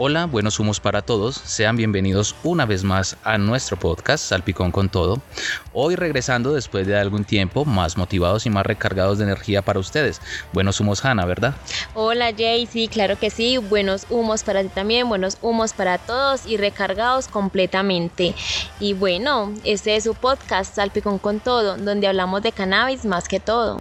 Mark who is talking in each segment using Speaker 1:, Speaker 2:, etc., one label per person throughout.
Speaker 1: Hola, buenos humos para todos. Sean bienvenidos una vez más a nuestro podcast Salpicón con Todo. Hoy regresando después de algún tiempo, más motivados y más recargados de energía para ustedes. Buenos humos, Hanna, ¿verdad?
Speaker 2: Hola, Jay. Sí, claro que sí. Buenos humos para ti también. Buenos humos para todos y recargados completamente. Y bueno, este es su podcast Salpicón con Todo, donde hablamos de cannabis más que todo.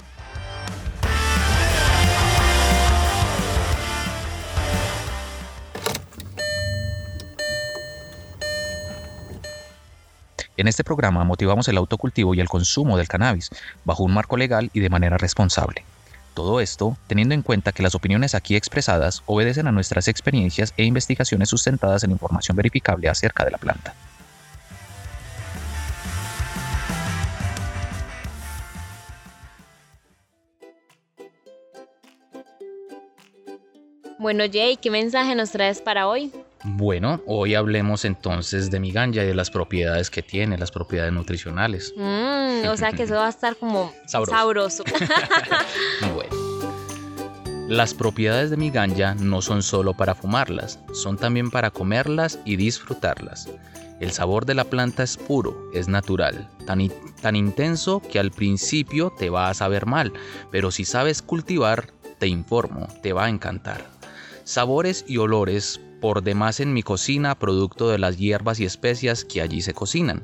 Speaker 1: En este programa motivamos el autocultivo y el consumo del cannabis bajo un marco legal y de manera responsable. Todo esto teniendo en cuenta que las opiniones aquí expresadas obedecen a nuestras experiencias e investigaciones sustentadas en información verificable acerca de la planta.
Speaker 2: Bueno, Jay, ¿qué mensaje nos traes para hoy?
Speaker 1: Bueno, hoy hablemos entonces de mi ganja y de las propiedades que tiene, las propiedades nutricionales.
Speaker 2: Mm, o sea que eso va a estar como sabroso.
Speaker 1: bueno. Las propiedades de mi ganja no son solo para fumarlas, son también para comerlas y disfrutarlas. El sabor de la planta es puro, es natural, tan, tan intenso que al principio te va a saber mal, pero si sabes cultivar, te informo, te va a encantar. Sabores y olores por demás en mi cocina producto de las hierbas y especias que allí se cocinan.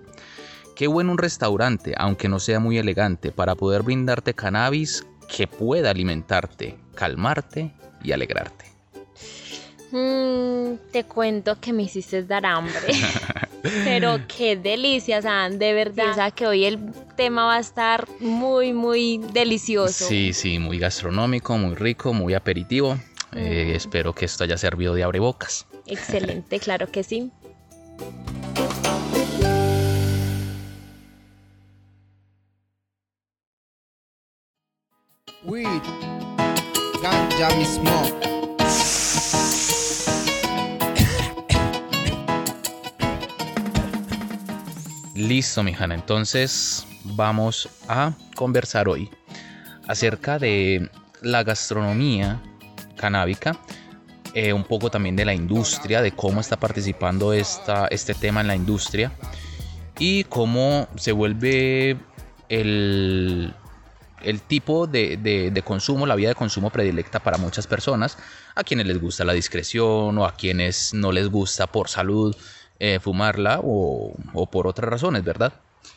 Speaker 1: Qué bueno un restaurante, aunque no sea muy elegante, para poder brindarte cannabis que pueda alimentarte, calmarte y alegrarte.
Speaker 2: Mm, te cuento que me hiciste dar hambre. Pero qué delicia, o de verdad. O sea, que hoy el tema va a estar muy, muy delicioso.
Speaker 1: Sí, sí, muy gastronómico, muy rico, muy aperitivo. Eh, espero que esto haya servido de abrebocas.
Speaker 2: Excelente, claro que sí. Weed, ganja
Speaker 1: Listo, mi Hanna. Entonces vamos a conversar hoy acerca de la gastronomía canábica, eh, un poco también de la industria, de cómo está participando esta, este tema en la industria y cómo se vuelve el, el tipo de, de, consumo, la vía de consumo predilecta para muchas personas, a quienes les gusta la discreción o a quienes no les gusta por salud eh, fumarla o, o por otras razones, ¿verdad?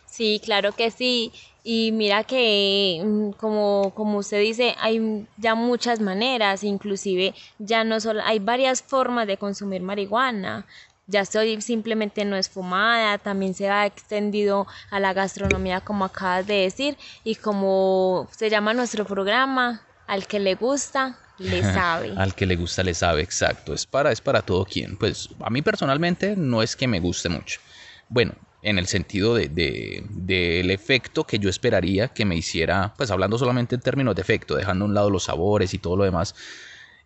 Speaker 2: Sí, claro que sí. Y mira que, mm, como, como usted dice, hay ya muchas maneras, inclusive ya no solo, hay varias formas de consumir marihuana. Ya soy simplemente no es fumada, también se ha extendido a la gastronomía, como acabas de decir, y como se llama nuestro programa, al que le gusta, le sabe.
Speaker 1: Al que le gusta le sabe, exacto. Es para, es para todo quien. Pues a mí personalmente no es que me guste mucho. Bueno, en el sentido de, del efecto que yo esperaría que me hiciera, pues hablando solamente en términos de efecto, dejando a un lado los sabores y todo lo demás.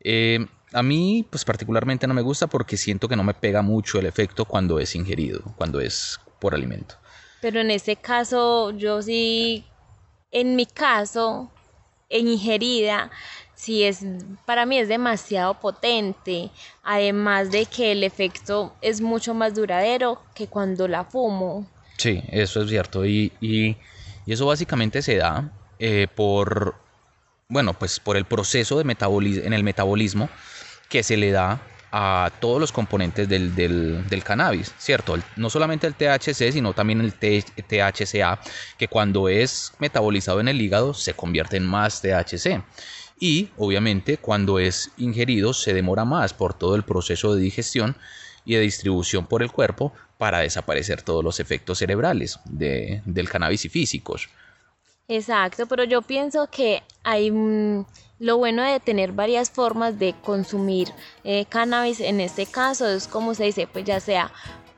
Speaker 1: Eh, a mí, pues particularmente no me gusta porque siento que no me pega mucho el efecto cuando es ingerido, cuando es por alimento.
Speaker 2: Pero en ese caso, yo sí, en mi caso, en ingerida, sí es, para mí es demasiado potente, además de que el efecto es mucho más duradero que cuando la fumo.
Speaker 1: Sí, eso es cierto, y, y, eso básicamente se da eh, por, bueno, pues por el proceso de metabolismo, en el metabolismo que se le da a todos los componentes del, del, del, cannabis, ¿cierto? No solamente el THC, sino también el THCA, que cuando es metabolizado en el hígado se convierte en más THC y obviamente cuando es ingerido se demora más por todo el proceso de digestión y de distribución por el cuerpo para desaparecer todos los efectos cerebrales del cannabis y físicos.
Speaker 2: Exacto, pero yo pienso que hay mm, lo bueno de tener varias formas de consumir eh, cannabis en este caso es como se dice, pues ya sea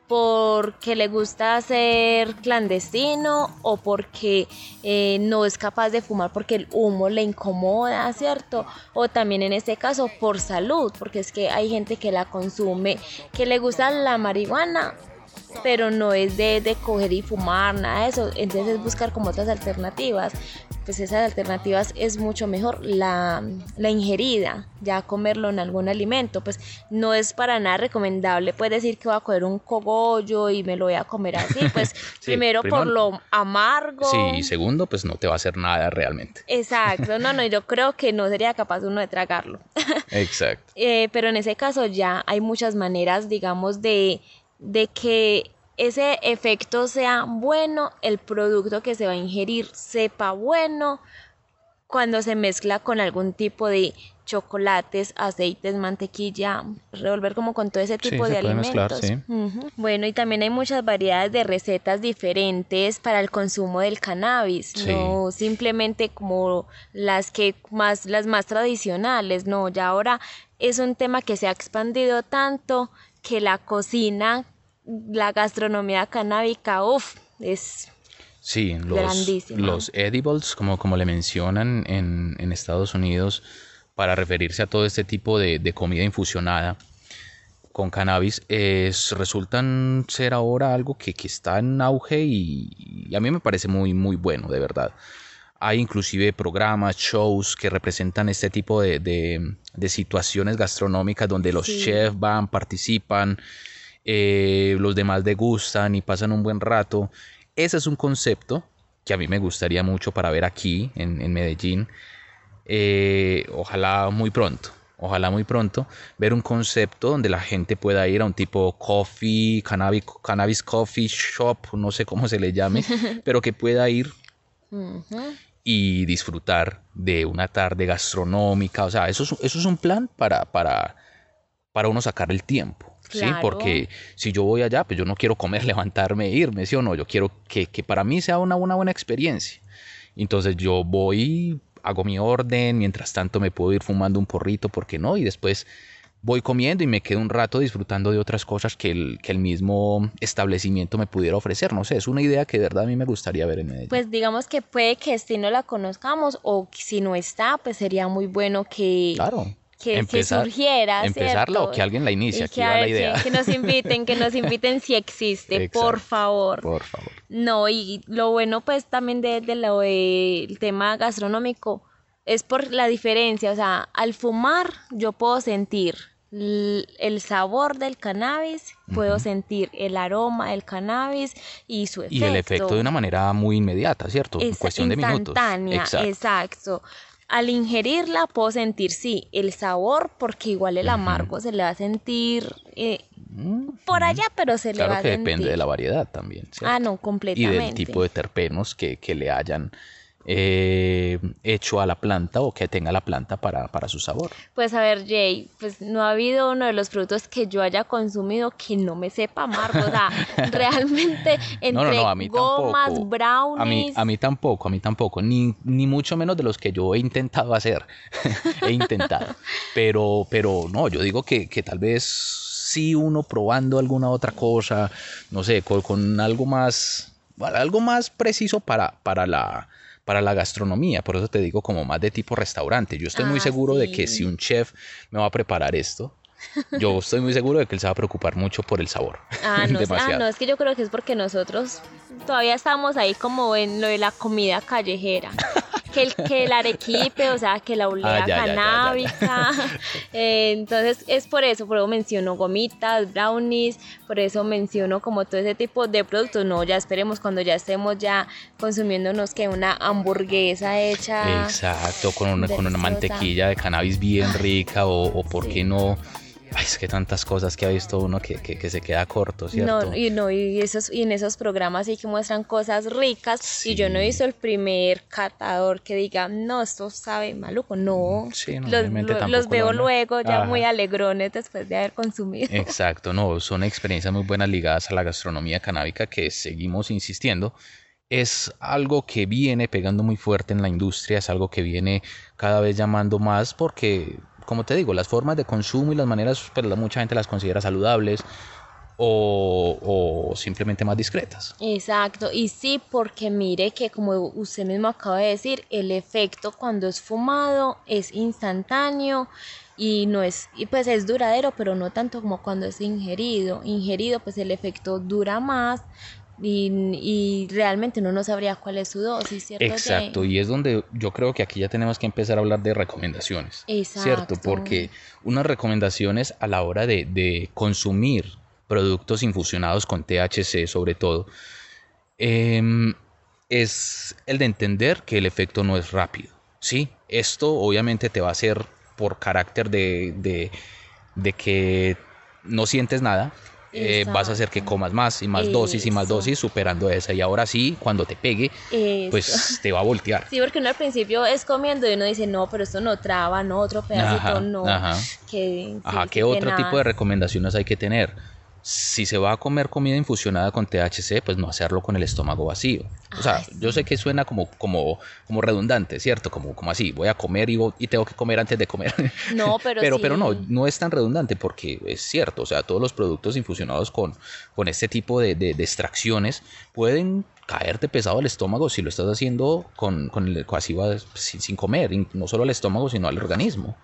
Speaker 2: porque le gusta ser clandestino o porque eh, no es capaz de fumar porque el humo le incomoda, ¿cierto? O también en este caso por salud, porque es que hay gente que la consume, que le gusta la marihuana pero no es de, de coger y fumar, nada de eso. Entonces es buscar como otras alternativas. Pues esas alternativas es mucho mejor la, la ingerida, ya comerlo en algún alimento. Pues no es para nada recomendable, pues decir que voy a coger un cogollo y me lo voy a comer así. Pues primero, por lo amargo.
Speaker 1: Sí, y segundo, pues no te va a hacer nada realmente.
Speaker 2: Exacto, no, no, yo creo que no sería capaz uno de tragarlo.
Speaker 1: Exacto.
Speaker 2: Eh, pero en ese caso ya hay muchas maneras, digamos, de, de que ese efecto sea bueno, el producto que se va a ingerir sepa bueno, cuando se mezcla con algún tipo de chocolates, aceites, mantequilla, revolver como con todo ese tipo de alimentos. Bueno, y también hay muchas variedades de recetas diferentes para el consumo del cannabis, no simplemente como las que más las más tradicionales, no, ya ahora es un tema que se ha expandido tanto que la cocina, la gastronomía canábica, uff, es
Speaker 1: Sí, los, los edibles, como, como le mencionan en, en Estados Unidos, para referirse a todo este tipo de, comida infusionada con cannabis es, resultan ser ahora algo que, está en auge y, a mí me parece muy, muy bueno, de verdad. Hay inclusive programas, shows que representan este tipo de, situaciones gastronómicas donde los chefs van, participan, eh, los demás degustan y pasan un buen rato. Ese es un concepto que a mí me gustaría mucho para ver aquí en, en Medellín eh, ojalá muy pronto, ojalá muy pronto, ver un concepto donde la gente pueda ir a un tipo coffee, cannabis, cannabis coffee shop, no sé cómo se le llame, pero que pueda ir y disfrutar de una tarde gastronómica. O sea, eso es, eso es un plan para, para, para uno sacar el tiempo. ¿Sí? Porque si yo voy allá, pues yo no quiero comer, levantarme e irme, ¿sí o no? Yo quiero que, que para mí sea una, una buena experiencia. Entonces yo voy hago mi orden, mientras tanto me puedo ir fumando un porrito, ¿por qué no? Y después voy comiendo y me quedo un rato disfrutando de otras cosas que el, que el mismo establecimiento me pudiera ofrecer. No sé, es una idea que de verdad a mí me gustaría ver en Medellín.
Speaker 2: Pues digamos que puede que si no la conozcamos o si no está, pues sería muy bueno que...
Speaker 1: Claro
Speaker 2: que, empezar, surgiera.
Speaker 1: Empezarla o que alguien la inicie, aquí va la idea.
Speaker 2: Que, nos inviten, que nos inviten si existe, por favor.
Speaker 1: Por favor.
Speaker 2: No, y lo bueno pues también del de, lo del tema gastronómico es por la diferencia, o sea, al fumar yo puedo sentir el sabor del cannabis, puedo sentir el aroma del cannabis y su efecto.
Speaker 1: Y el efecto de una manera muy inmediata, ¿cierto?
Speaker 2: en cuestión de minutos. Instantánea, exacto al ingerirla puedo sentir, sí, el sabor, porque igual el amargo se le va a sentir eh, por allá, pero se le va a sentir.
Speaker 1: Claro que depende de la variedad también. ¿cierto?
Speaker 2: Ah, no, completamente.
Speaker 1: Y del tipo de terpenos que, que le hayan eh, hecho a la planta o que tenga la planta para, para, su sabor.
Speaker 2: Pues a ver, Jay, pues no ha habido uno de los productos que yo haya consumido que no me sepa amargo. O sea, realmente entre gomas, brownies.
Speaker 1: A mí, a mí tampoco, a mí tampoco. Ni, ni mucho menos de los que yo he intentado hacer. he intentado. Pero, pero no, yo digo que, que tal vez sí uno probando alguna otra cosa, no sé, con, con algo más, algo más preciso para, para la para la gastronomía, por eso te digo como más de tipo restaurante. Yo estoy muy ah, seguro de que si un chef me va a preparar esto, yo estoy muy seguro de que él se va a preocupar mucho por el sabor.
Speaker 2: Ah, no, ah, no, es que yo creo que es porque nosotros todavía estamos ahí como en lo de la comida callejera. que el, que el arequipe, o sea, que la olea ah, canábica. Eh, entonces es por eso, por eso menciono gomitas, brownies, por eso menciono como todo ese tipo de productos. No, ya esperemos cuando ya estemos ya consumiéndonos que una hamburguesa hecha.
Speaker 1: Exacto, con una, con una mantequilla de cannabis bien rica o, o por qué no Ay, es que tantas cosas que ha visto uno que, que, se queda corto, ¿cierto?
Speaker 2: No, y, no, y, esos, y en esos programas sí que muestran cosas ricas y yo no he visto el primer catador que diga, no, esto sabe maluco, no. Sí, los, los veo luego ya muy alegrones después de haber consumido.
Speaker 1: Exacto, no, son experiencias muy buenas ligadas a la gastronomía canábica que seguimos insistiendo es algo que viene pegando muy fuerte en la industria, es algo que viene cada vez llamando más porque como te digo, las formas de consumo y las maneras, pues mucha gente las considera saludables o, o, simplemente más discretas.
Speaker 2: Exacto, y sí, porque mire que como usted mismo acaba de decir, el efecto cuando es fumado es instantáneo, y no es, y pues es duradero, pero no tanto como cuando es ingerido. Ingerido, pues el efecto dura más, y, realmente uno no sabría cuál es su dosis, ¿cierto?
Speaker 1: Exacto, y es donde yo creo que aquí ya tenemos que empezar a hablar de recomendaciones, ¿cierto? Porque unas recomendaciones a la hora de, consumir productos infusionados con THC sobre todo, em, es el de entender que el efecto no es rápido, ¿sí? Esto obviamente te va a hacer por carácter de, de que no sientes nada, eh, vas a hacer que comas más y más dosis y más dosis superando esa. Y ahora sí, cuando te pegue, pues te va a voltear.
Speaker 2: Sí, porque uno al principio es comiendo y uno dice, no, pero esto no traba, no, otro pedacito no.
Speaker 1: Ajá, que, ajá ¿qué otro tipo de recomendaciones hay que tener? Si se va a comer comida infusionada con THC, pues no hacerlo con el estómago vacío. O sea, yo sé que suena como, como, como redundante, ¿cierto? Como, como así, voy a comer y, y tengo que comer antes de comer.
Speaker 2: No, pero
Speaker 1: pero, pero no, no es tan redundante porque es cierto, o sea, todos los productos infusionados con, con este tipo de, de, extracciones pueden caerte pesado el estómago si lo estás haciendo con, con el, así sin, sin comer, no solo al estómago, sino al organismo.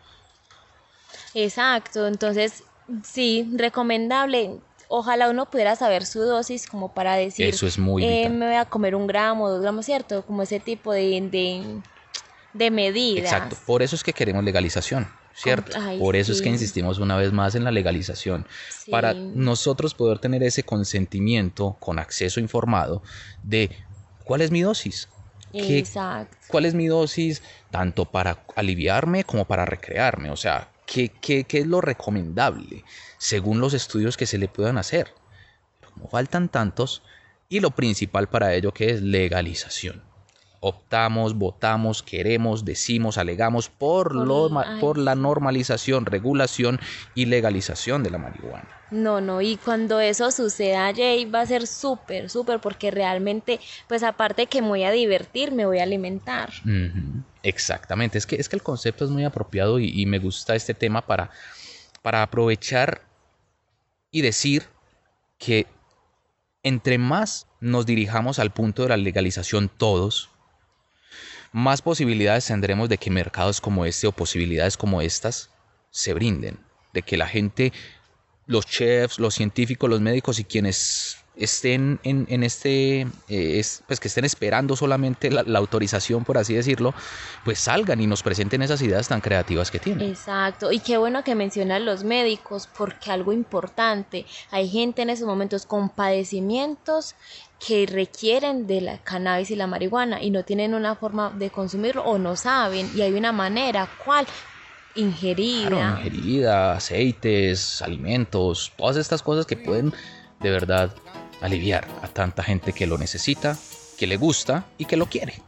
Speaker 2: Exacto, entonces sí, recomendable ojalá uno pudiera saber su dosis como para decir,
Speaker 1: eso es muy eh,
Speaker 2: me voy a comer un gramo, dos gramos, ¿cierto? Como ese tipo de, de, de medidas.
Speaker 1: Exacto, por eso es que queremos legalización. ¿Cierto? por eso es que insistimos una vez más en la legalización, para nosotros poder tener ese consentimiento con acceso informado de cuál es mi dosis,
Speaker 2: Exacto.
Speaker 1: ¿Cuál es mi dosis tanto para aliviarme como para recrearme? O sea, ¿qué, qué, qué es lo recomendable? según los estudios que se le puedan hacer. como faltan tantos, y lo principal para ello que es legalización. Optamos, votamos, queremos, decimos, alegamos por, lo, por la normalización, regulación y legalización de la marihuana.
Speaker 2: No, no, y cuando eso suceda, Jay, va a ser súper, súper, porque realmente, pues aparte que me voy a divertir, me voy a alimentar.
Speaker 1: Exactamente, es que, es que el concepto es muy apropiado y, me gusta este tema para, para aprovechar y decir que entre más nos dirijamos al punto de la legalización todos, más posibilidades tendremos de que mercados como este o posibilidades como estas se brinden, de que la gente, los chefs, los científicos, los médicos y quienes estén en, este, eh, pues que estén esperando solamente la, autorización, por así decirlo, pues salgan y nos presenten esas ideas tan creativas que tienen.
Speaker 2: Exacto, y qué bueno que mencionan los médicos, porque algo importante, hay gente en esos momentos con padecimientos que requieren de la cannabis y la marihuana y no tienen una forma de consumirlo o no saben y hay una manera, ¿cuál? Ingerida.
Speaker 1: ingerida, aceites, alimentos, todas estas cosas que pueden de verdad aliviar a tanta gente que lo necesita, que le gusta y que lo quiere.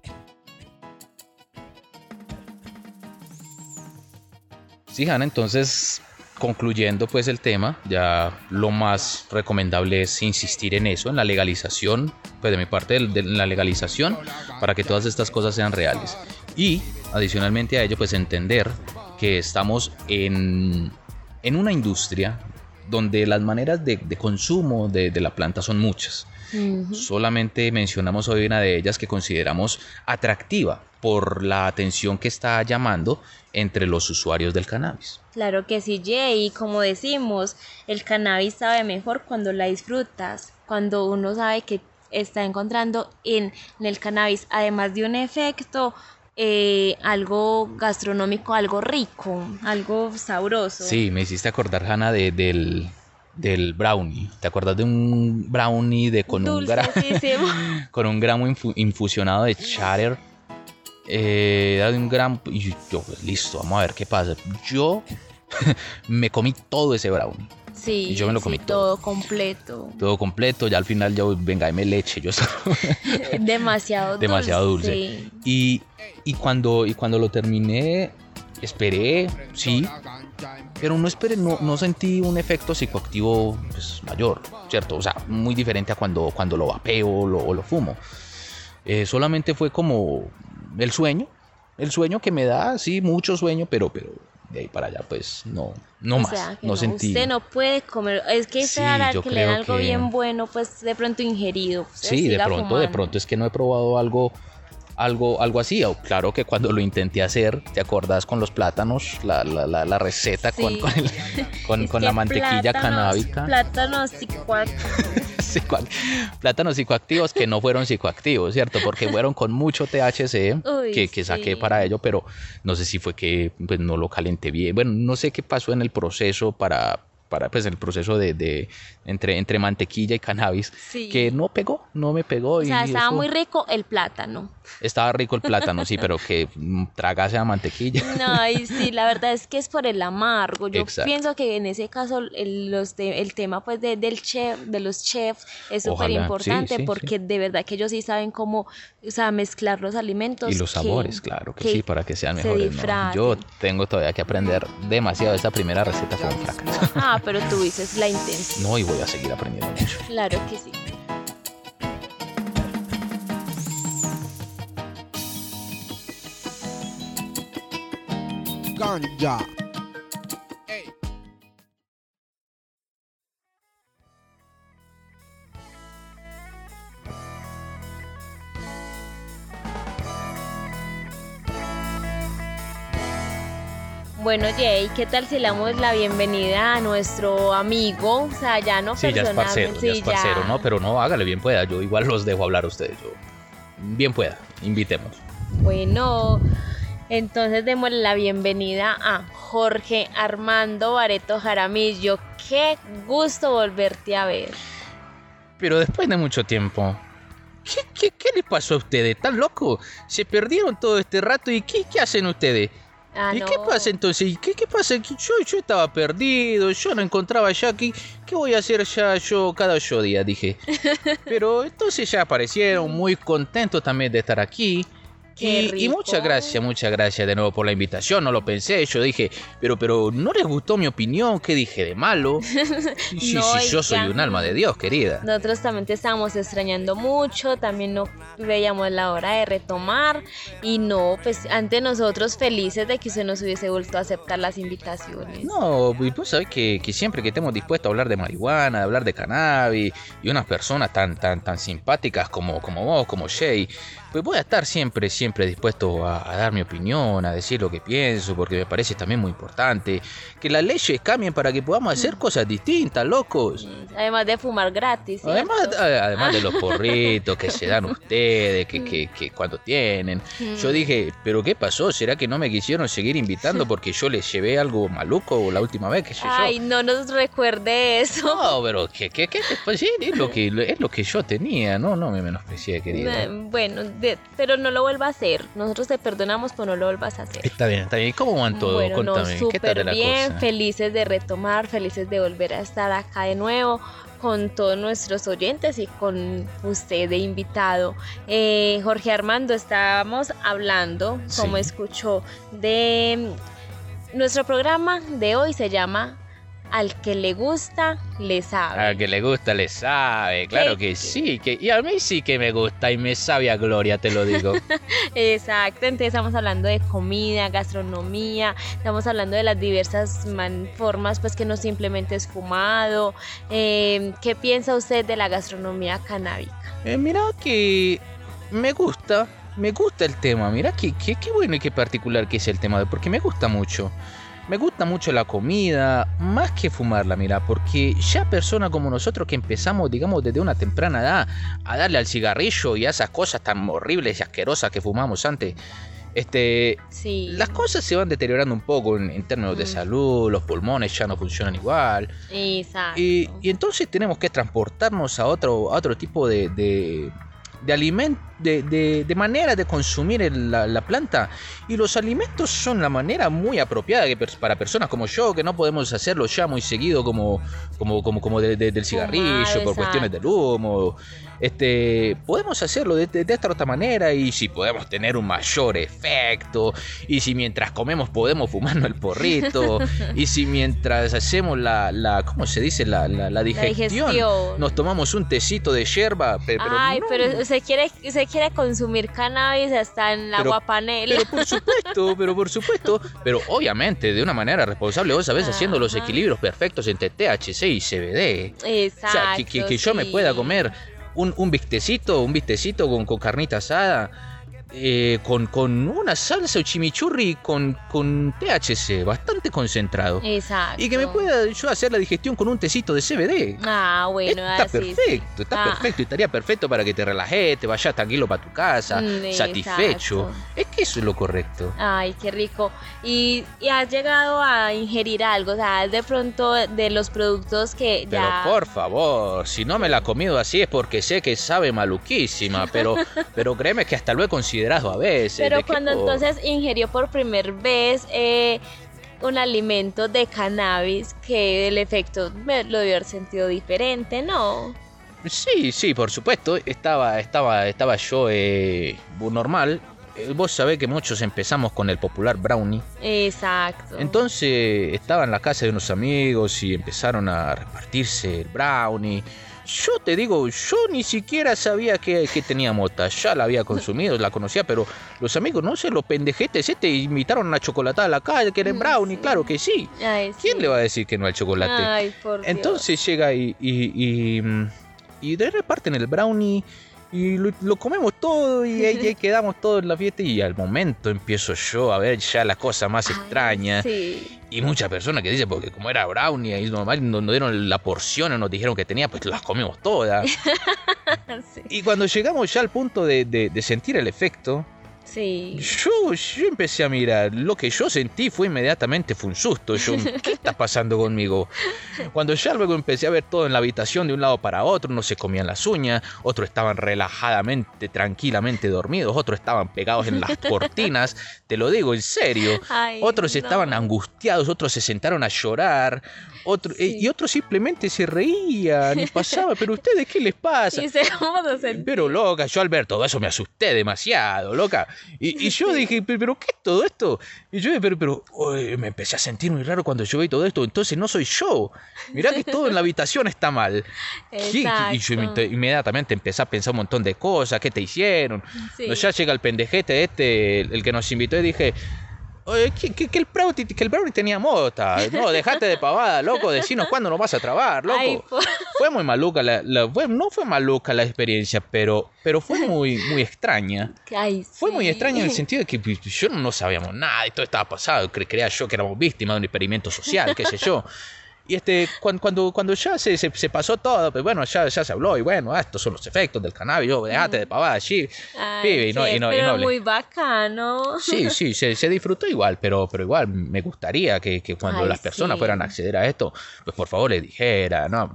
Speaker 1: Sí, Hanna, entonces concluyendo pues el tema, ya lo más recomendable es insistir en eso, en la legalización, pues de mi parte de la legalización, para que todas estas cosas sean reales. Y adicionalmente a ello pues entender que estamos en, en una industria donde las maneras de, consumo de, la planta son muchas. Solamente mencionamos hoy una de ellas que consideramos atractiva por la atención que está llamando entre los usuarios del cannabis.
Speaker 2: Claro que sí, Jay, y como decimos, el cannabis sabe mejor cuando la disfrutas, cuando uno sabe que está encontrando en, en el cannabis, además de un efecto eh, algo gastronómico, algo rico, algo sabroso.
Speaker 1: Sí, me hiciste acordar, Hanna, de, del, del brownie. ¿Te acuerdas de un brownie de con, un, con un gramo infusionado de chatter? Eh, era de un gramo y yo, pues, listo, vamos a ver qué pasa. Yo me comí todo ese brownie.
Speaker 2: Sí, yo me lo comí todo. completo.
Speaker 1: Todo completo, ya al final yo, venga, me leche, yo
Speaker 2: Demasiado
Speaker 1: dulce. Demasiado dulce. Y, cuando, y cuando lo terminé, esperé, sí, pero no esperé, no, no sentí un efecto psicoactivo pues, mayor, ¿cierto? O sea, muy diferente a cuando, cuando lo vapeo o lo, fumo. Eh, solamente fue como el sueño, el sueño que me da, sí, mucho sueño, pero, pero de ahí para allá pues no, no más, no, sentí.
Speaker 2: Usted no puede comer, es que sí, que le algo bien bueno, pues de pronto ingerido.
Speaker 1: sí, de pronto, de pronto es que no he probado algo algo, algo así. O claro que cuando lo intenté hacer, ¿te acordás con los plátanos? La, la, la, la receta con,
Speaker 2: Sí.
Speaker 1: con, el- con- la mantequilla
Speaker 2: plátanos-
Speaker 1: canábica.
Speaker 2: Plátanos psicoactivos.
Speaker 1: Psicoac- Plátanos psicoactivos que no fueron psicoactivos, ¿cierto? Porque fueron con mucho THC
Speaker 2: Uy,
Speaker 1: que, que saqué
Speaker 2: sí.
Speaker 1: para ello, pero no sé si fue que pues, no lo calenté bien. Bueno, no sé qué pasó en el proceso para, para pues, el proceso de, de entre, entre mantequilla y cannabis,
Speaker 2: Sí.
Speaker 1: que no pegó, no me pegó.
Speaker 2: O sea, estaba
Speaker 1: eso-
Speaker 2: muy rico el plátano.
Speaker 1: Estaba rico el plátano, sí, pero que tragase a mantequilla.
Speaker 2: No, y sí, la verdad es que es por el amargo. Yo
Speaker 1: Exacto.
Speaker 2: pienso que en ese caso el, los te- el tema pues de, del chef, de los chefs es súper importante
Speaker 1: sí, sí,
Speaker 2: porque de verdad que ellos sí saben cómo, o sea, mezclar los alimentos.
Speaker 1: Y los
Speaker 2: que-
Speaker 1: sabores, claro que,
Speaker 2: que
Speaker 1: sí, para que sean
Speaker 2: se
Speaker 1: mejores. Yo tengo todavía que aprender demasiado. Esta primera receta fue un fracaso.
Speaker 2: Ah, pero tú dices la intención.
Speaker 1: No, y voy a seguir aprendiendo mucho.
Speaker 2: Claro que sí.
Speaker 3: Ganja.
Speaker 2: Bueno, Jay, ¿qué tal si le damos la bienvenida a nuestro amigo? O sea, ya no
Speaker 1: Sí, ya es parcero, ya es
Speaker 2: sí,
Speaker 1: parcero,
Speaker 2: ya.
Speaker 1: ¿no? Pero no, hágale bien pueda. Yo igual los dejo hablar a ustedes. Yo, bien pueda, invitemos.
Speaker 2: Bueno, entonces démosle la bienvenida a Jorge Armando Bareto Jaramillo. Qué gusto volverte a ver.
Speaker 1: Pero después de mucho tiempo, ¿qué, qué, qué les pasó a ustedes? ¿Tan loco? ¿Se perdieron todo este rato? ¿Y qué, qué hacen ustedes?
Speaker 2: Ah,
Speaker 1: ¿Y
Speaker 2: no.
Speaker 1: qué pasa entonces? ¿Y ¿Qué, qué pasa? Yo, yo estaba perdido, yo no encontraba ya aquí. ¿Qué voy a hacer ya yo cada ocho días? Dije. Pero entonces ya aparecieron muy contentos también de estar aquí. Y, muchas gracias, muchas gracias de nuevo por la invitación. No lo pensé, yo dije, pero, pero ¿no les gustó mi opinión? ¿Qué dije de malo? Sí, sí,
Speaker 2: No,
Speaker 1: sí, yo soy
Speaker 2: ya.
Speaker 1: un alma de Dios, querida.
Speaker 2: Nosotros también te estábamos extrañando mucho, también no veíamos la hora de retomar y no, pues ante nosotros felices de que se nos hubiese vuelto a aceptar las invitaciones.
Speaker 1: No, y sabés que, que siempre que estemos dispuestos a hablar de marihuana, de hablar de cannabis, y unas personas tan, tan, tan simpáticas como, como vos, como Shay, pues voy a estar siempre, siempre dispuesto a, a dar mi opinión, a decir lo que pienso, porque me parece también muy importante que las leyes cambien para que podamos hacer cosas distintas, locos.
Speaker 2: Además de fumar gratis. ¿cierto?
Speaker 1: Además, además de los porritos que se dan ustedes, que, que, que cuando tienen. Yo
Speaker 2: Mm.
Speaker 1: dije, ¿pero qué pasó? ¿Será que no me quisieron seguir invitando porque yo les llevé algo maluco la última vez que sé yo?
Speaker 2: Ay, no nos recuerde eso.
Speaker 1: No, pero ¿qué, qué, qué? Pues sí, es lo que, es lo que yo tenía, no, no me menosprecié, querida.
Speaker 2: Eh, Bueno, de- pero no lo vuelva a hacer. Nosotros te perdonamos, pero no lo vuelvas a hacer.
Speaker 1: Está bien, está bien. ¿Y ¿Cómo van todos?
Speaker 2: Bueno, no,
Speaker 1: Contame, ¿qué tal
Speaker 2: súper
Speaker 1: la
Speaker 2: bien,
Speaker 1: cosa?
Speaker 2: felices de retomar, felices de volver a estar acá de nuevo con todos nuestros oyentes y con usted de invitado. Eh, Jorge Armando, estábamos hablando, como escuchó, de nuestro programa de hoy se llama Al que le gusta, le sabe.
Speaker 1: A que le gusta le sabe, claro
Speaker 2: ¿Qué-
Speaker 1: que sí, que, y a mí sí que me gusta y me sabe a gloria, te lo digo.
Speaker 2: Exacto, entonces estamos hablando de comida, gastronomía, estamos hablando de las diversas man- formas, pues que no simplemente es fumado. Eh, ¿Qué piensa usted de la gastronomía canábica?
Speaker 1: Eh, mira que me gusta, me gusta el tema, mira que, que- qué bueno y qué particular que es el tema, porque me gusta mucho. Me gusta mucho la comida, más que fumarla, mira, porque ya personas como nosotros que empezamos, digamos, desde una temprana edad a darle al cigarrillo y a esas cosas tan horribles y asquerosas que fumamos antes, este,
Speaker 2: Sí.
Speaker 1: las cosas se van deteriorando un poco en, en términos de
Speaker 2: Mm.
Speaker 1: salud, los pulmones ya no funcionan igual,
Speaker 2: Exacto.
Speaker 1: y, y entonces tenemos que transportarnos a otro, a otro tipo de, de, de aliment- de, de, de manera de consumir el- la, la planta. Y los alimentos son la manera muy apropiada que pers- para personas como yo, que no podemos hacerlo ya muy seguido como, como, como, como de- de- del cigarrillo,
Speaker 2: Fumar,
Speaker 1: por cuestiones del humo. Este, podemos hacerlo de, esta otra manera y si podemos tener un mayor efecto y si mientras comemos podemos fumarnos el porrito y si mientras hacemos la, la ¿cómo se dice? La, la, la digestión,
Speaker 2: digestión.
Speaker 1: nos tomamos un tecito de yerba, pero,
Speaker 2: Ay,
Speaker 1: no,
Speaker 2: pero se quiere, se quiere consumir cannabis hasta en la
Speaker 1: Pero-
Speaker 2: guapanela.
Speaker 1: pero por supuesto, pero por supuesto, pero obviamente de una manera responsable, vos sabés, haciendo los equilibrios perfectos entre THC y CBD.
Speaker 2: Exacto.
Speaker 1: O sea, que, que- que yo me pueda comer un, un bistecito, un bistecito con, con carnita asada. Eh, con, con una salsa o chimichurri con, con THC, bastante concentrado.
Speaker 2: Exacto.
Speaker 1: Y que me pueda yo hacer la digestión con un tecito de CBD.
Speaker 2: Ah, bueno,
Speaker 1: está
Speaker 2: así sí.
Speaker 1: perfecto, está
Speaker 2: Ah.
Speaker 1: perfecto. y Estaría perfecto para que te relajes, te vayas tranquilo para tu casa,
Speaker 2: Mm,
Speaker 1: satisfecho.
Speaker 2: exacto.
Speaker 1: Es que eso es lo correcto.
Speaker 2: Ay, qué rico. ¿Y, y has llegado a ingerir algo? O sea, de pronto de los productos que
Speaker 1: Pero
Speaker 2: ya...
Speaker 1: por favor, si no me la he comido así es porque sé que sabe maluquísima, pero, pero créeme que hasta lo he considerado a veces.
Speaker 2: Pero
Speaker 1: ¿de qué
Speaker 2: cuando
Speaker 1: por-
Speaker 2: entonces ingirió por primera vez eh, un alimento de cannabis, que el efecto me lo debió haber sentido diferente, ¿no?
Speaker 1: Sí, sí, por supuesto. Estaba, estaba, estaba yo eh, normal. Eh, Vos sabés que muchos empezamos con el popular brownie.
Speaker 2: Exacto.
Speaker 1: Entonces estaba en la casa de unos amigos y empezaron a repartirse el brownie. Yo te digo, yo ni siquiera sabía que, que tenía mota. Ya la había consumido, la conocía, pero los amigos, no sé, los pendejetes este invitaron a una chocolatada a la calle, que era
Speaker 2: Mm,
Speaker 1: brownie,
Speaker 2: sí.
Speaker 1: claro que sí.
Speaker 2: Ay,
Speaker 1: ¿Quién
Speaker 2: sí.
Speaker 1: le va a decir que no al chocolate?
Speaker 2: Ay, por Dios.
Speaker 1: Entonces llega y, y, y, y de reparten el brownie y lo, lo comemos todo y ahí, ahí quedamos todos en la fiesta y al momento empiezo yo a ver ya la cosa más
Speaker 2: Ay,
Speaker 1: extraña
Speaker 2: Sí.
Speaker 1: y muchas personas que dicen porque como era brownie ahí normal no nos dieron la porción o nos dijeron que tenía pues las comimos todas
Speaker 2: sí.
Speaker 1: y cuando llegamos ya al punto de, de- de sentir el efecto
Speaker 2: Sí.
Speaker 1: yo, yo empecé a mirar, lo que yo sentí fue inmediatamente fue un susto. Yo, ¿qué está pasando conmigo? Cuando ya luego empecé a ver todo en la habitación de un lado para otro, unos se comían las uñas, otros estaban relajadamente, tranquilamente dormidos, otros estaban pegados en las cortinas, te lo digo en serio.
Speaker 2: Ay,
Speaker 1: Otros
Speaker 2: no.
Speaker 1: estaban angustiados, otros se sentaron a llorar, otro- eh, y otros simplemente se reían y pasaba, pero ustedes qué les pasa?
Speaker 2: Y se.
Speaker 1: Pero loca, yo al ver todo eso me asusté demasiado, loca. Y, y yo dije, "¿Pero- ¿qué es todo esto? Y yo dije, pero, pero uy, me empecé a sentir muy raro cuando yo vi todo esto. Entonces no soy yo. Mirá que todo en la habitación está mal. Y yo inmediatamente empecé a pensar un montón de cosas. ¿Qué te hicieron?
Speaker 2: Sí.
Speaker 1: Ya llega el pendejete este, el que nos invitó, y dije... Oye, que, que- que el brownie, que el brownie tenía mota. No, dejate de pavada, loco. Decinos cuándo nos vas a trabar, loco
Speaker 2: Ay,
Speaker 1: fue muy maluca la, la- fue- no fue maluca la experiencia pero pero fue muy muy extraña
Speaker 2: Ay,
Speaker 1: fue muy
Speaker 2: sí.
Speaker 1: extraña en el sentido de que pues, yo no, no sabíamos nada y todo estaba pasado cre- creía yo que éramos víctimas de un experimento social qué sé yo y este cuan- cuando cuando ya se, se, se pasó todo pues bueno ya, ya se habló y bueno ah, estos son los efectos del cannabis yo dejate de pavada allí
Speaker 2: Ay,
Speaker 1: pibe, y no-
Speaker 2: sí,
Speaker 1: y no- y
Speaker 2: pero
Speaker 1: no
Speaker 2: muy bacano.
Speaker 1: Sí, sí, se, se disfrutó igual, pero, pero igual me gustaría que, que cuando
Speaker 2: Ay,
Speaker 1: las personas
Speaker 2: sí.
Speaker 1: fueran a acceder a esto, pues por favor les dijera, ¿no?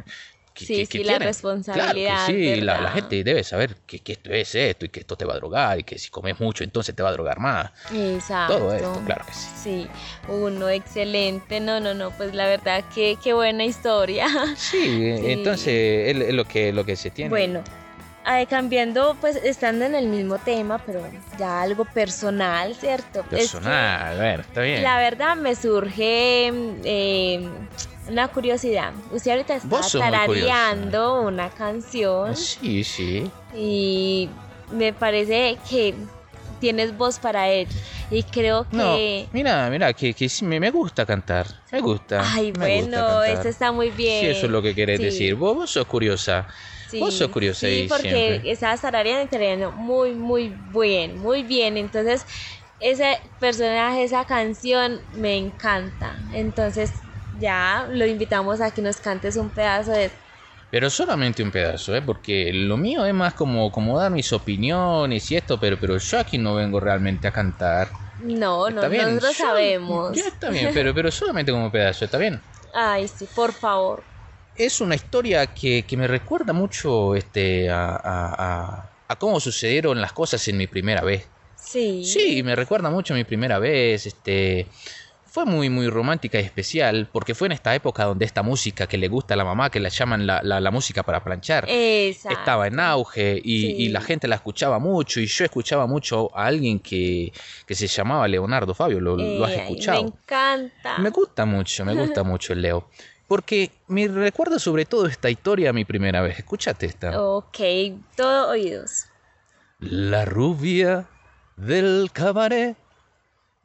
Speaker 2: Sí,
Speaker 1: que-
Speaker 2: sí,
Speaker 1: que
Speaker 2: la
Speaker 1: tienen-
Speaker 2: responsabilidad,
Speaker 1: Claro que sí, la, gente debe saber que, que esto es esto y que esto te va a drogar y que si comes mucho entonces te va a drogar más.
Speaker 2: Exacto.
Speaker 1: Todo esto, claro que sí.
Speaker 2: Sí, uno excelente. No, no, no, pues la verdad que qué buena historia.
Speaker 1: Sí,
Speaker 2: Sí.
Speaker 1: entonces es, es lo que, lo que se tiene.
Speaker 2: Bueno, eh, cambiando, pues estando en el mismo tema, pero ya algo personal, ¿cierto? Es que
Speaker 1: Personal, bueno, está bien.
Speaker 2: la verdad me surge eh, una curiosidad. Usted ahorita está tarareando una canción
Speaker 1: Sí, sí.
Speaker 2: y me parece que tienes voz para él. Y creo
Speaker 1: No,
Speaker 2: que...
Speaker 1: mira, mira, que, que sí, me, me gusta cantar. Me gusta.
Speaker 2: Ay,
Speaker 1: me
Speaker 2: bueno, eso está muy bien.
Speaker 1: Sí, eso es lo que querés
Speaker 2: Sí.
Speaker 1: decir. Vos, vos sos curiosa.
Speaker 2: Sí,
Speaker 1: Vos sos curiosa
Speaker 2: sí, porque
Speaker 1: siempre.
Speaker 2: estabas tarareando y tarareando muy, muy bien, muy bien. Entonces, ese personaje, esa canción me encanta. Entonces, ya lo invitamos a que nos cantes un pedazo de...
Speaker 1: Pero solamente un pedazo, ¿eh? Porque lo mío es más como, como dar mis opiniones y esto, pero, pero yo aquí no vengo realmente a cantar.
Speaker 2: No, no,
Speaker 1: ¿Está bien?
Speaker 2: nosotros
Speaker 1: Yo-
Speaker 2: sabemos.
Speaker 1: Ya está bien, pero, pero solamente como un pedazo, ¿está bien?
Speaker 2: Ay, sí, por favor.
Speaker 1: Es una historia que, que me recuerda mucho este, a, a- a- a cómo sucedieron las cosas en mi primera vez.
Speaker 2: Sí.
Speaker 1: Sí, me recuerda mucho a mi primera vez. Este, fue muy, muy romántica y especial porque fue en esta época donde esta música que le gusta a la mamá, que la llaman la, la- la música para planchar,
Speaker 2: Exacto.
Speaker 1: estaba en auge y,
Speaker 2: Sí.
Speaker 1: y la gente la escuchaba mucho y yo escuchaba mucho a alguien que, que se llamaba Leonardo Fabio. ¿Lo, lo has
Speaker 2: Eh,
Speaker 1: escuchado?
Speaker 2: Me encanta.
Speaker 1: Me gusta mucho, me gusta mucho el Leo. Porque me recuerda sobre todo esta historia a mi primera vez. Escúchate esta.
Speaker 2: Ok, todo oídos.
Speaker 1: La rubia del cabaret,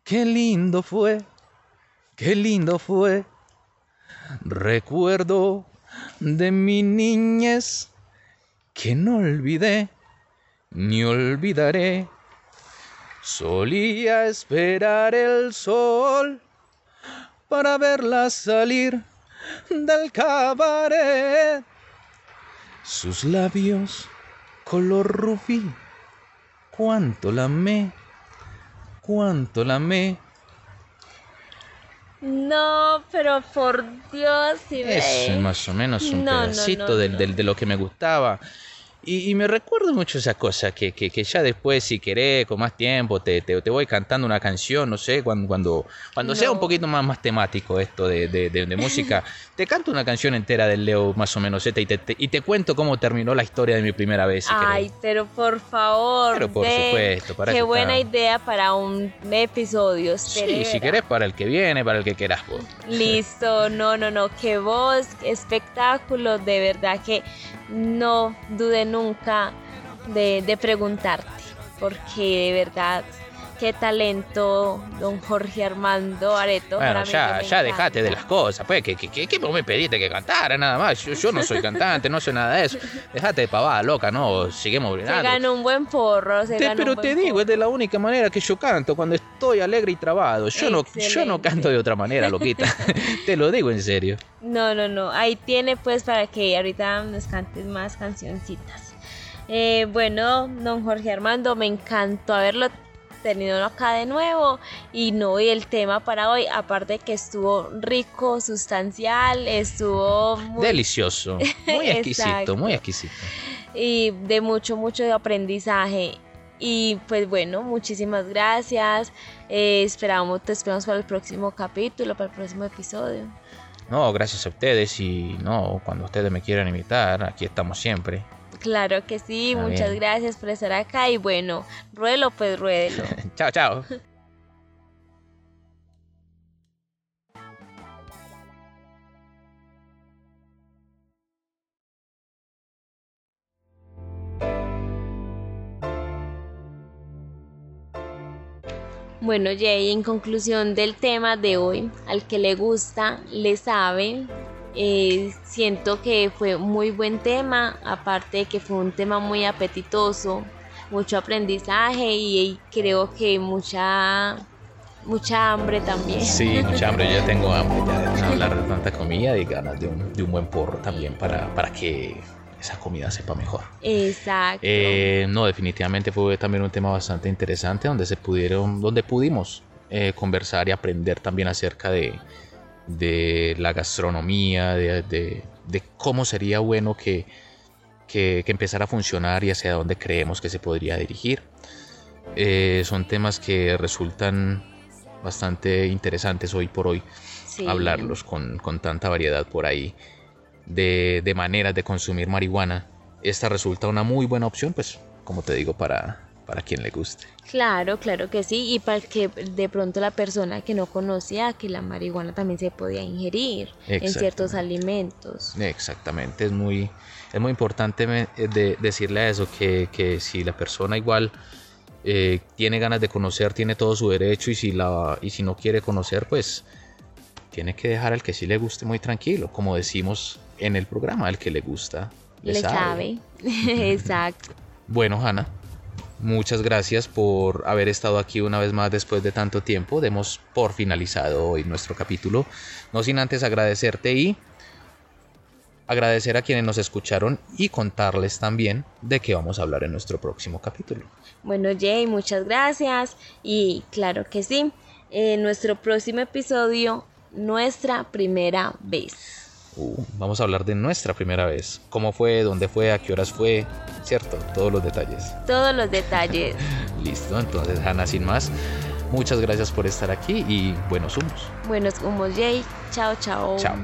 Speaker 1: qué lindo fue, qué lindo fue. Recuerdo de mi niñez que no olvidé ni olvidaré. Solía esperar el sol para verla salir del cabaret. Sus labios color rubí, cuánto la amé, cuánto la amé.
Speaker 2: No, pero por Dios, si
Speaker 1: Es más o menos un pedacito de lo que me gustaba. Y, me recuerdo mucho esa cosa, que, que, que, ya después, si querés, con más tiempo, te, te, te voy cantando una canción, no sé, cuando, cuando, cuando sea un poquito más, más temático esto de, de, de, música, te canto una canción entera del Leo más o menos y te, y te cuento cómo terminó la historia de mi primera vez.
Speaker 2: Ay, pero por favor.
Speaker 1: Pero por supuesto,
Speaker 2: para Qué buena idea para un episodio.
Speaker 1: Sí, si querés, para el que viene, para el que quieras vos.
Speaker 2: Listo, no, no, no, qué voz, espectáculo, de verdad que no dude nunca de, preguntarte, porque de verdad qué talento, don Jorge Armando Areto.
Speaker 1: Bueno, ya, ya dejate de las cosas, pues, que, que, que, me pediste que cantara nada más. Yo, no soy cantante, no sé nada de eso. Dejate de pavada, loca, no, seguimos brindando.
Speaker 2: Se ganó un buen porro, se
Speaker 1: Pero te digo, es de la única manera que yo canto, cuando estoy alegre y trabado. Yo no, yo no canto de otra manera, loquita. te lo digo en serio.
Speaker 2: No, no, no. Ahí tiene pues para que ahorita nos cantes más cancioncitas. Eh, bueno, don Jorge Armando, me encantó haberlo tenido acá de nuevo. Y no y el tema para hoy aparte que estuvo rico sustancial estuvo
Speaker 1: delicioso. Muy exquisito muy exquisito.
Speaker 2: Y de mucho mucho aprendizaje. Y pues bueno muchísimas gracias. Eh, esperamos te esperamos para el próximo capítulo para el próximo episodio.
Speaker 1: No gracias a ustedes y no cuando ustedes me quieran invitar aquí estamos siempre
Speaker 2: Claro que sí, muchas gracias por estar acá y bueno, ruelo pues ruédelo.
Speaker 1: chao, chao.
Speaker 2: Bueno, Jay, en conclusión del tema de hoy, al que le gusta, le sabe, eh, siento que fue muy buen tema, aparte de que fue un tema muy apetitoso, mucho aprendizaje y, creo que mucha mucha hambre también.
Speaker 1: Sí, mucha hambre. Yo ya tengo hambre ya de hablar de tanta comida y ganas de un, de un buen porro también para, para que esa comida sepa mejor.
Speaker 2: Exacto.
Speaker 1: Eh, no, definitivamente fue también un tema bastante interesante donde se pudieron, donde pudimos eh, conversar y aprender también acerca de, de la gastronomía, de, cómo sería bueno que, que, empezara a funcionar y hacia dónde creemos que se podría dirigir. Eh, son temas que resultan bastante interesantes hoy por hoy hablarlos con, tanta variedad por ahí de, de maneras de consumir marihuana. Esta resulta una muy buena opción, pues como te digo, para, para quien le guste.
Speaker 2: Claro, claro que sí, y para que de pronto la persona que no conocía que la marihuana también se podía ingerir en ciertos alimentos.
Speaker 1: Exactamente, es muy, es muy importante de decirle a eso, que, que si la persona igual eh, tiene ganas de conocer, tiene todo su derecho, y si, la, y si no quiere conocer, pues tiene que dejar al que sí le guste muy tranquilo, como decimos en el programa, al que le gusta.
Speaker 2: Le, sabe. Exacto.
Speaker 1: Bueno, Hanna, Muchas gracias por haber estado aquí una vez más después de tanto tiempo. Demos por finalizado hoy nuestro capítulo. No sin antes agradecerte y agradecer a quienes nos escucharon y contarles también de qué vamos a hablar en nuestro próximo capítulo.
Speaker 2: Bueno, Jay, muchas gracias. Y claro que sí, en nuestro próximo episodio, nuestra primera vez.
Speaker 1: Uh, vamos a hablar de nuestra primera vez. ¿Cómo fue? ¿Dónde fue? ¿A qué horas fue? ¿Cierto? Todos los detalles.
Speaker 2: Todos los detalles.
Speaker 1: Listo, entonces Hanna, sin más, muchas gracias por estar aquí y buenos humos.
Speaker 2: Buenos humos, Jay. Chao, chao.
Speaker 1: Chao.